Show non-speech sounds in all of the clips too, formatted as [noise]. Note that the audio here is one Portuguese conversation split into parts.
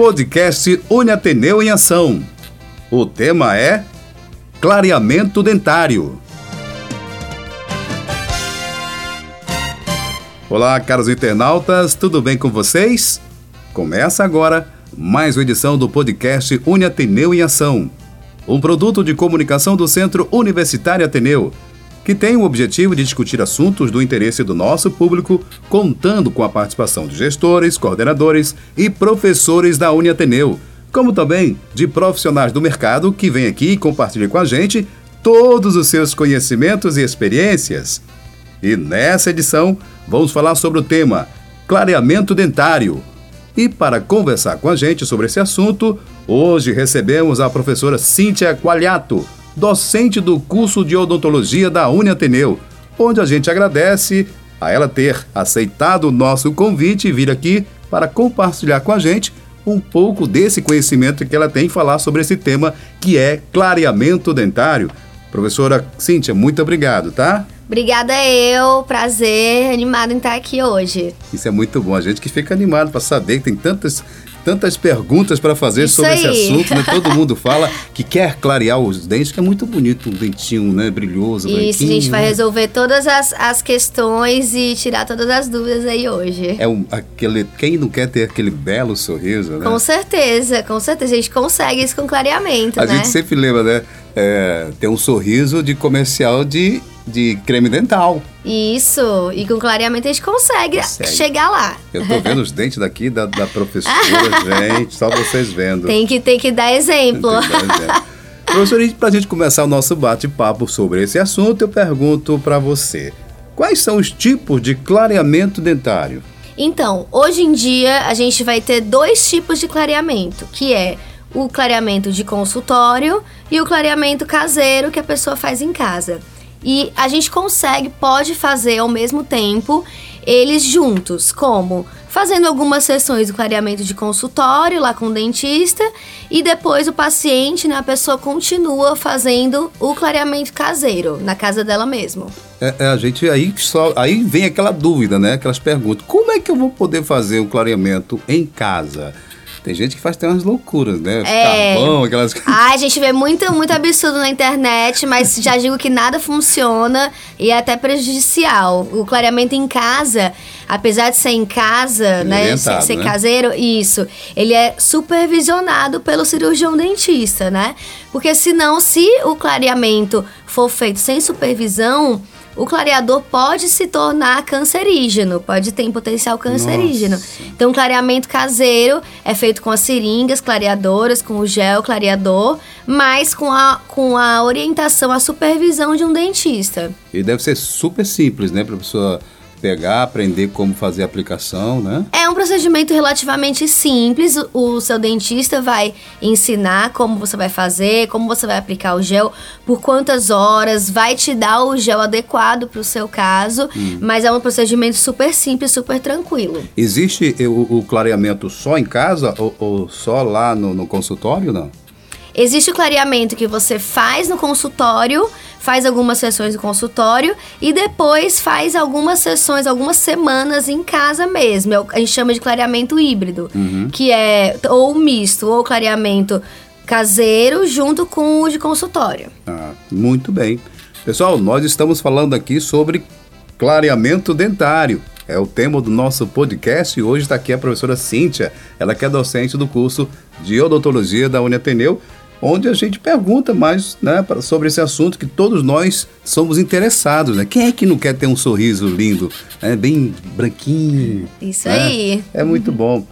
podcast Uniateneu em Ação. O tema é Clareamento Dentário. Olá, caros internautas, tudo bem com vocês? Começa agora mais uma edição do podcast Uniateneu em Ação, um produto de comunicação do Centro Universitário Ateneu que tem o objetivo de discutir assuntos do interesse do nosso público, contando com a participação de gestores, coordenadores e professores da Uniateneu, como também de profissionais do mercado que vêm aqui e compartilham com a gente todos os seus conhecimentos e experiências. E nessa edição, vamos falar sobre o tema clareamento dentário. E para conversar com a gente sobre esse assunto, hoje recebemos a professora Cíntia Qualiato, docente do curso de odontologia da Uniateneu, onde a gente agradece a ela ter aceitado o nosso convite e vir aqui para compartilhar com a gente um pouco desse conhecimento que ela tem e falar sobre esse tema que é clareamento dentário. Professora Cíntia, muito obrigado, tá? Obrigada eu, prazer, animado em estar aqui hoje. Isso é muito bom, a gente que fica animado para saber que tem tantas tantas perguntas para fazer Isso sobre aí. esse assunto, né? Todo mundo [laughs] fala que quer clarear os dentes, que é muito bonito um dentinho, né? Brilhoso, Isso, a gente vai resolver todas as, as questões e tirar todas as dúvidas aí hoje. É um, aquele, quem não quer ter aquele belo sorriso, né? Com certeza, com certeza. A gente consegue isso com clareamento, A né? gente sempre lembra, né? É, ter um sorriso de comercial de, de creme dental. Isso, e com clareamento a gente consegue, Consegue. chegar lá. Eu tô vendo os dentes daqui da, da professora, [laughs] gente, só vocês vendo. Tem que, tem que dar exemplo. Tem que dar exemplo. Professor, para a gente começar o nosso bate-papo sobre esse assunto, eu pergunto para você: quais são os tipos de clareamento dentário? Então, hoje em dia a gente vai ter dois tipos de clareamento, que é o clareamento de consultório e o clareamento caseiro que a pessoa faz em casa. E a gente consegue, pode fazer ao mesmo tempo eles juntos, como fazendo algumas sessões do clareamento de consultório lá com o dentista e depois o paciente, né, a pessoa continua fazendo o clareamento caseiro na casa dela mesmo. É, é, a gente aí só aí vem aquela dúvida, né? Aquelas perguntas: como é que eu vou poder fazer um clareamento em casa? Tem gente que faz até umas loucuras, né? É. Carvão, aquelas Ai, a gente vê muito, muito absurdo na internet, mas já digo que nada funciona e é até prejudicial. O clareamento em casa, apesar de ser em casa, Ele né, é ser, ser né? caseiro, isso, ele é supervisionado pelo cirurgião dentista, né? Porque senão, se o clareamento for feito sem supervisão, o clareador pode se tornar cancerígeno, pode ter em potencial cancerígeno. Nossa. Então, o clareamento caseiro é feito com as seringas clareadoras, com o gel clareador, mas com a, com a orientação, a supervisão de um dentista. E deve ser super simples, né? Pra pessoa pegar, aprender como fazer a aplicação, né? É um procedimento relativamente simples. O, seu dentista vai ensinar como você vai fazer, como você vai aplicar o gel, por quantas horas, vai te dar o gel adequado para o seu caso, mas é um procedimento super simples, super tranquilo. Existe o, o clareamento só em casa ou, ou só lá no, no consultório, não? Existe o clareamento que você faz no consultório, faz algumas sessões no consultório e depois faz algumas sessões, algumas semanas em casa mesmo. É A gente chama de clareamento híbrido, que é ou misto, ou clareamento caseiro junto com o de consultório. Ah, muito bem. Pessoal, nós estamos falando aqui sobre clareamento dentário. É o tema do nosso podcast e hoje está aqui a professora Cíntia, ela que é docente do curso de odontologia da Uniateneu, onde a gente pergunta mais né, sobre esse assunto que todos nós somos interessados. Né? Quem é que não quer ter um sorriso lindo, né, bem branquinho? Isso né? aí. É muito bom.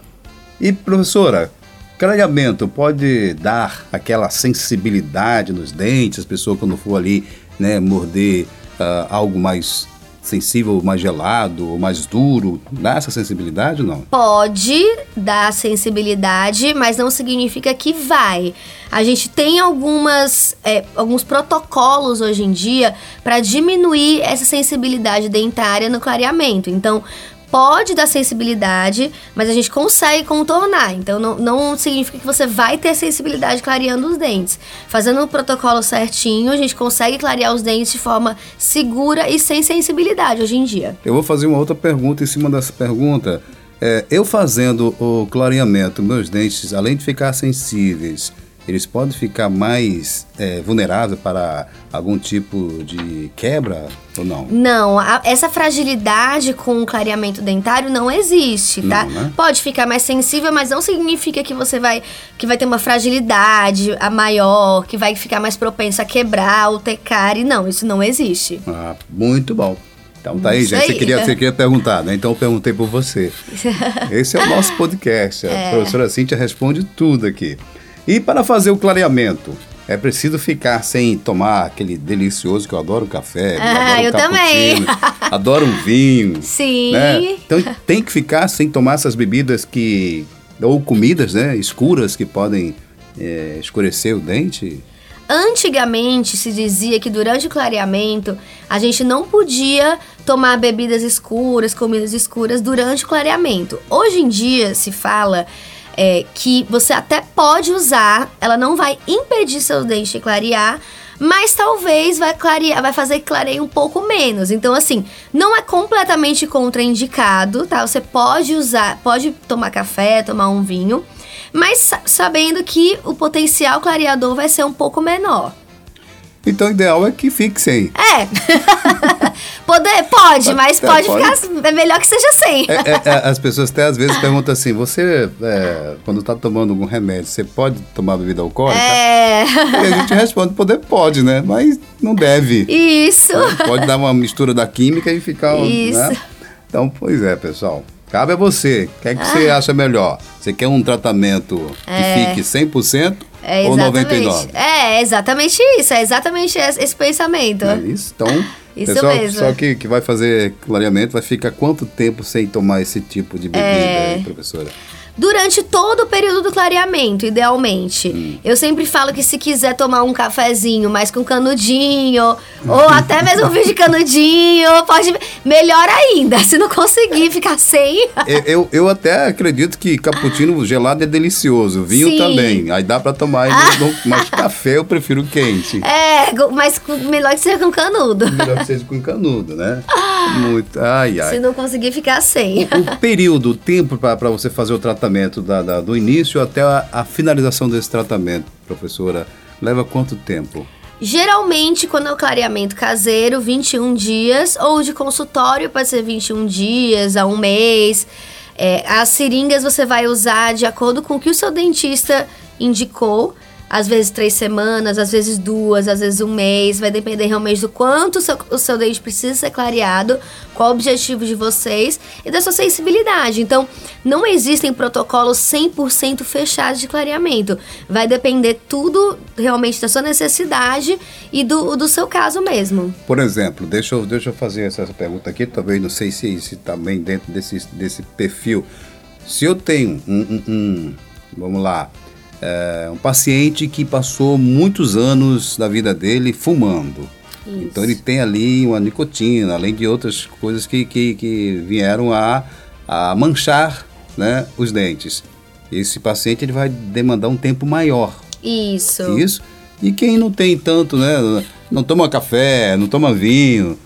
E professora, clareamento pode dar aquela sensibilidade nos dentes, a pessoa quando for ali, né, morder ah, algo mais sensível, mais gelado mais duro, dá essa sensibilidade ou não? Pode dar sensibilidade, mas não significa que vai. A gente tem algumas, é, alguns protocolos hoje em dia para diminuir essa sensibilidade dentária no clareamento. Então, pode dar sensibilidade, mas a gente consegue contornar. Então, não, não significa que você vai ter sensibilidade clareando os dentes. Fazendo o protocolo certinho, a gente consegue clarear os dentes de forma segura e sem sensibilidade hoje em dia. Eu vou fazer uma outra pergunta em cima dessa pergunta. É, eu fazendo o clareamento, meus dentes, além de ficar sensíveis, eles podem ficar mais é, vulneráveis para algum tipo de quebra ou não? Não, a, essa fragilidade com o clareamento dentário não existe, tá? Não, né? Pode ficar mais sensível, mas não significa que você vai que vai ter uma fragilidade a maior, que vai ficar mais propenso a quebrar ou ter cárie. Não, isso não existe. Ah, muito bom. Então tá aí, Isso gente. Você queria, você queria perguntar, né? Então eu perguntei por você. [laughs] Esse é o nosso podcast. A professora Cíntia responde tudo aqui. E para fazer o clareamento, é preciso ficar sem tomar aquele delicioso que eu adoro café, Ah, adoro eu também. [laughs] adoro um vinho. Sim. né? Então tem que ficar sem tomar essas bebidas que ou comidas, né, escuras que podem é, escurecer o dente. Antigamente se dizia que durante o clareamento a gente não podia tomar bebidas escuras, comidas escuras durante o clareamento. Hoje em dia se fala é, que você até pode usar, ela não vai impedir seu dente de clarear, mas talvez vai clarear, vai fazer que clareie um pouco menos. Então, assim, não é completamente contraindicado, tá? Você pode usar, pode tomar café, tomar um vinho, mas sa- sabendo que o potencial clareador vai ser um pouco menor. Então o ideal é que fique sem. É. [laughs] Poder, pode, Pode- mas é, pode, pode. ficar. É melhor que seja sem. É, é, é, as pessoas até às vezes perguntam assim: você, é, quando está tomando algum remédio, você pode tomar bebida alcoólica? É. E a gente responde: poder pode, né? Mas não deve. Isso. Pode dar uma mistura da química e ficar. um, Isso. Né? Então, pois é, pessoal. Cabe a você. O que é que Ah. você acha melhor? Você quer um tratamento que fique 100% É ou exatamente. 99%? É, exatamente isso. É exatamente esse pensamento. É isso? Então, [laughs] Isso pessoal mesmo. só que, que vai fazer clareamento vai ficar quanto tempo sem tomar esse tipo de bebida, É. hein, professora? Durante todo o período do clareamento, idealmente. Hum. Eu sempre falo que se quiser tomar um cafezinho, mais com canudinho, ou [laughs] até mesmo um vinho de canudinho, pode. Melhor ainda, [laughs] se não conseguir ficar sem. Eu, eu, eu até acredito que cappuccino gelado é delicioso, vinho Sim. também. Aí dá pra tomar, mas [laughs] café eu prefiro quente. É, mas melhor que seja com canudo. Melhor que seja com canudo, né? Muito. Ai, ai. Se não conseguir ficar sem. O período, o tempo para você fazer o tratamento da- da- do início até a, a finalização desse tratamento, professora, leva quanto tempo? Geralmente, quando é o clareamento caseiro, 21 dias, ou de consultório pode ser 21 dias a um mês. É, as seringas você vai usar de acordo com o que o seu dentista indicou. Às vezes três semanas, às vezes duas, às vezes um mês. Vai depender realmente do quanto o seu, o seu dente precisa ser clareado, qual o objetivo de vocês e da sua sensibilidade. Então, não existem protocolos 100% fechados de clareamento. Vai depender tudo realmente da sua necessidade e do, do seu caso mesmo. Por exemplo, deixa eu, deixa eu fazer essa pergunta aqui, talvez não sei se se está bem dentro desse, desse perfil. Se eu tenho um, um- um- vamos lá, é, um paciente que passou muitos anos da vida dele fumando. Isso. Então ele tem ali uma nicotina, além de outras coisas que, que, que vieram a, a manchar né, os dentes. Esse paciente ele vai demandar um tempo maior Isso. isso. E quem não tem tanto, né? Não toma café, não toma vinho,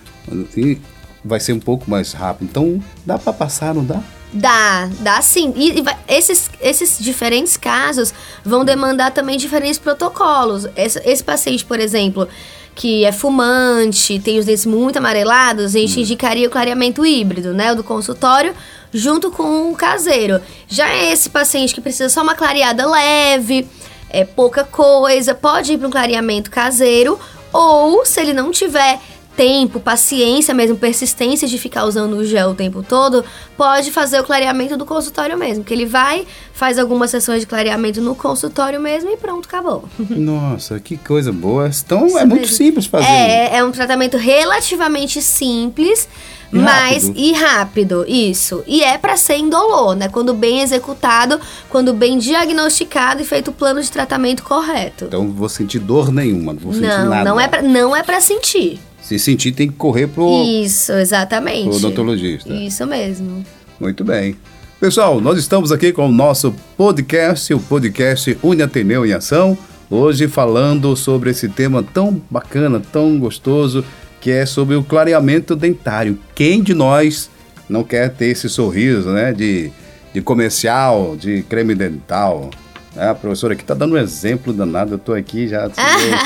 vai ser um pouco mais rápido. Então, dá para passar, não dá? Dá, dá sim. E, e vai- esses, esses diferentes casos vão demandar também diferentes protocolos. Esse, esse paciente, por exemplo, que é fumante, tem os dentes muito amarelados, a gente indicaria o clareamento híbrido, né? O do consultório, junto com o caseiro. Já esse paciente que precisa só uma clareada leve, é pouca coisa, pode ir para um clareamento caseiro, ou se ele não tiver tempo, paciência mesmo, persistência de ficar usando o gel o tempo todo, pode fazer o clareamento do consultório mesmo. Que ele vai, faz algumas sessões de clareamento no consultório mesmo e pronto, acabou. [laughs] Nossa, que coisa boa. Então, Isso é muito mesmo. simples fazer. É, é um tratamento relativamente simples, E mas rápido. e rápido, isso. E é pra ser indolor, né? Quando bem executado, quando bem diagnosticado e feito o plano de tratamento correto. Então, não vou sentir dor nenhuma, não vou sentir Não, nada. não é pra, não é para sentir. Se sentir, tem que correr pro, Isso, exatamente. pro odontologista. Isso mesmo. Muito bem. Pessoal, nós estamos aqui com o nosso podcast, o podcast Uni Ateneu em Ação, hoje falando sobre esse tema tão bacana, tão gostoso, que é sobre o clareamento dentário. Quem de nós não quer ter esse sorriso, né, de, de comercial, de creme dental. É, a professora aqui está dando um exemplo danado, eu estou aqui já.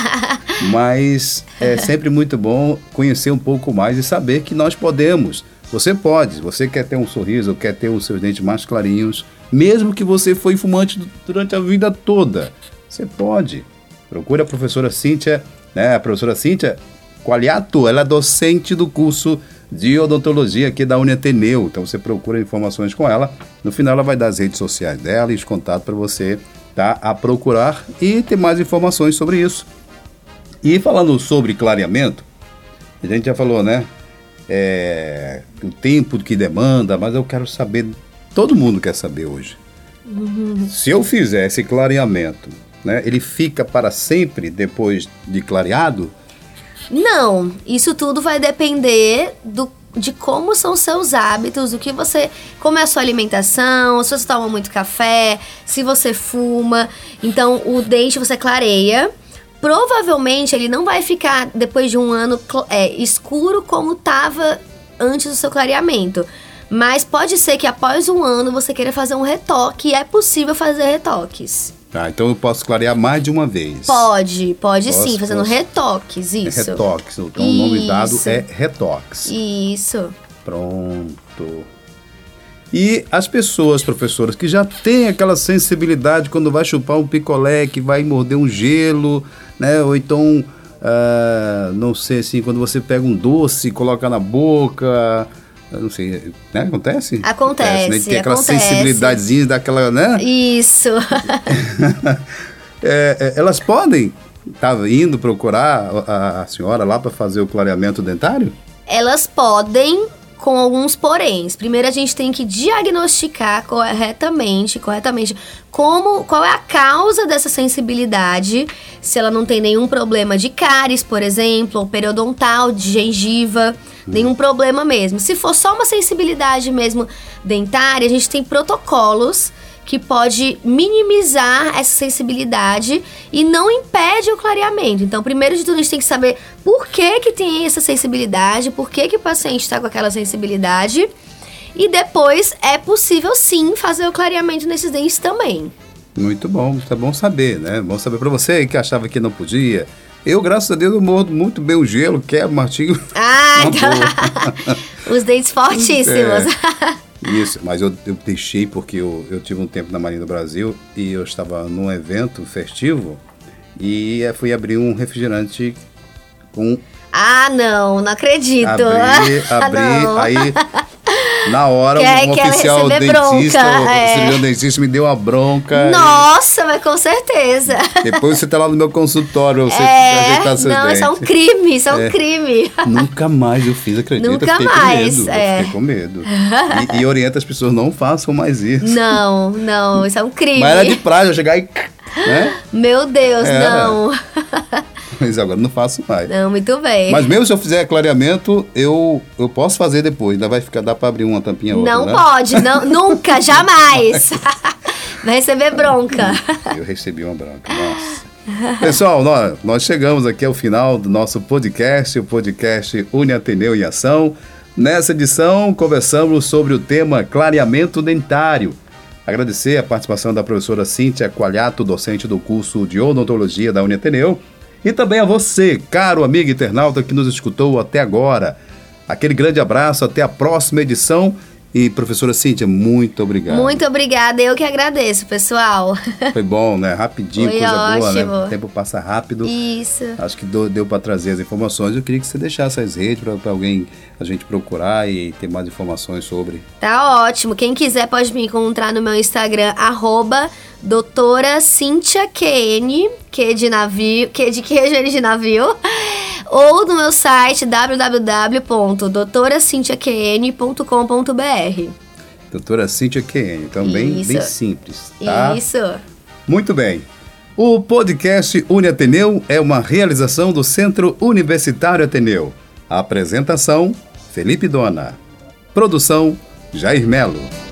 [laughs] Mas é sempre muito bom conhecer um pouco mais e saber que nós podemos. Você pode, você quer ter um sorriso, quer ter os seus dentes mais clarinhos, mesmo que você foi fumante durante a vida toda. Você pode. Procure a professora Cíntia, né? A professora Cíntia Qualiato, ela é docente do curso de odontologia aqui da Uniateneu. Então você procura informações com ela. No final ela vai dar as redes sociais dela e os contatos para você tá, a procurar e ter mais informações sobre isso. E falando sobre clareamento, a gente já falou, né? É, o tempo que demanda, mas eu quero saber, todo mundo quer saber hoje. Uhum. Se eu fizer esse clareamento, né, ele fica para sempre depois de clareado? Não, isso tudo vai depender do de como são seus hábitos, o que você. como é a sua alimentação, se você toma muito café, se você fuma. Então, o dente você clareia. Provavelmente ele não vai ficar depois de um ano é, escuro como estava antes do seu clareamento. Mas pode ser que após um ano você queira fazer um retoque e é possível fazer retoques. Tá, então eu posso clarear mais de uma vez. Pode, pode posso, sim, fazendo posso. retoques, isso. É retoques, então isso. o nome dado é retoques. Isso. Pronto. E as pessoas, professoras, que já têm aquela sensibilidade quando vai chupar um picolé, que vai morder um gelo, né? Ou então, uh, não sei assim, quando você pega um doce, coloca na boca, eu não sei, né? Acontece? Acontece. acontece né? Tem aquela sensibilidadezinha daquela, né? Isso. [laughs] é, é, elas podem estar tá indo procurar a, a senhora lá para fazer o clareamento dentário? Elas podem, com alguns poréns. Primeiro a gente tem que diagnosticar corretamente, corretamente, como qual é a causa dessa sensibilidade, se ela não tem nenhum problema de cáries, por exemplo, ou periodontal, de gengiva nenhum problema mesmo. Se for só uma sensibilidade mesmo dentária, a gente tem protocolos que pode minimizar essa sensibilidade e não impede o clareamento. Então, primeiro de tudo, a gente tem que saber por que, que tem essa sensibilidade, por que, que o paciente está com aquela sensibilidade. E depois é possível sim fazer o clareamento nesses dentes também. Muito bom, tá bom saber, né? Bom saber para você que achava que não podia eu, graças a Deus, eu mordo muito bem o gelo, quebro, martinho. Ah, [laughs] então... [laughs] Os dentes fortíssimos. É, [laughs] isso, mas eu, eu deixei porque eu, eu tive um tempo na Marinha do Brasil e eu estava num evento festivo e fui abrir um refrigerante com ah, não, não acredito. Abri, [laughs] abri, ah, não. aí [laughs] na hora, quer, um quer oficial dentista, bronca, o é. cirurgião dentista me deu uma bronca. Nossa, e... mas com certeza. Depois você tá lá no meu consultório, você é, ajeitar seus Não, dentes. isso é um crime, isso é, um é. crime. Nunca mais eu fiz, acredita? Nunca fiquei mais, com medo, é. fiquei com medo. E, e orienta as pessoas, não façam mais isso. Não, não, isso é um crime. Mas era de praia, eu chegar e... Né? Meu Deus, era. não. Mas agora não faço mais. Não, muito bem. Mas mesmo se eu fizer clareamento, eu, eu posso fazer depois. Ainda vai ficar, dá para abrir uma tampinha outra, Não né? pode, não, [laughs] nunca, jamais. [laughs] vai receber bronca. Eu recebi uma bronca, nossa. Pessoal, nós, nós chegamos aqui ao final do nosso podcast, o podcast Uni Ateneu em Ação. Nessa edição, conversamos sobre o tema clareamento dentário. Agradecer a participação da professora Cíntia Qualhato, docente do curso de odontologia da Uniateneu, e também a você, caro amigo internauta que nos escutou até agora. Aquele grande abraço, até a próxima edição. E professora Cíntia, muito obrigado. Muito obrigada, eu que agradeço, pessoal. [laughs] Foi bom, né? Rapidinho, Foi coisa ótimo. boa, né? O tempo passa rápido. Isso. Acho que deu, deu para trazer as informações. Eu queria que você deixasse as redes para alguém a gente procurar e ter mais informações sobre. Tá ótimo. Quem quiser pode me encontrar no meu Instagram, arroba doutora Cíntia QN, que de navio, que de queijo de navio, ou no meu site www.doutoracintiaqn.com.br. Doutora Cíntia QN, então bem, bem simples, tá? Isso. Muito bem. O podcast Uni Ateneu é uma realização do Centro Universitário Ateneu. A apresentação, Felipe Dona. Produção, Jair Melo.